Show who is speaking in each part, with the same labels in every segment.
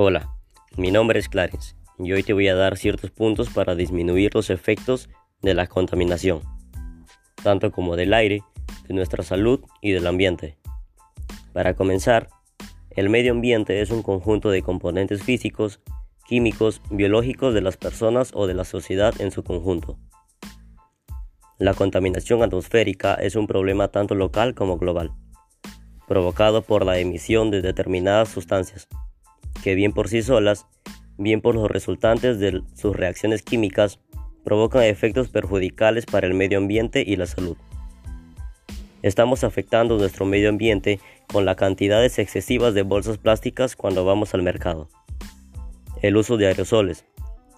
Speaker 1: Hola, mi nombre es Clarence y hoy te voy a dar ciertos puntos para disminuir los efectos de la contaminación, tanto como del aire, de nuestra salud y del ambiente. Para comenzar, el medio ambiente es un conjunto de componentes físicos, químicos, biológicos de las personas o de la sociedad en su conjunto. La contaminación atmosférica es un problema tanto local como global, provocado por la emisión de determinadas sustancias que bien por sí solas, bien por los resultantes de sus reacciones químicas, provocan efectos perjudiciales para el medio ambiente y la salud. Estamos afectando nuestro medio ambiente con las cantidades excesivas de bolsas plásticas cuando vamos al mercado. El uso de aerosoles,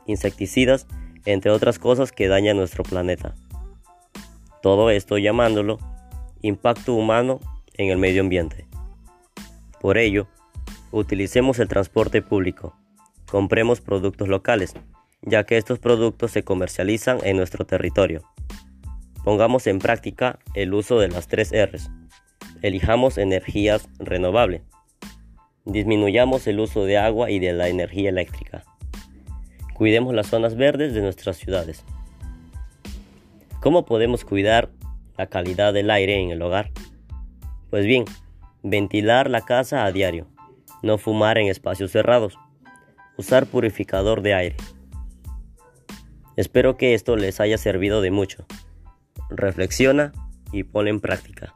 Speaker 1: insecticidas, entre otras cosas que dañan nuestro planeta. Todo esto llamándolo impacto humano en el medio ambiente. Por ello, Utilicemos el transporte público. Compremos productos locales, ya que estos productos se comercializan en nuestro territorio. Pongamos en práctica el uso de las tres R's. Elijamos energías renovables. Disminuyamos el uso de agua y de la energía eléctrica. Cuidemos las zonas verdes de nuestras ciudades. ¿Cómo podemos cuidar la calidad del aire en el hogar? Pues bien, ventilar la casa a diario no fumar en espacios cerrados, usar purificador de aire. Espero que esto les haya servido de mucho. Reflexiona y pon en práctica.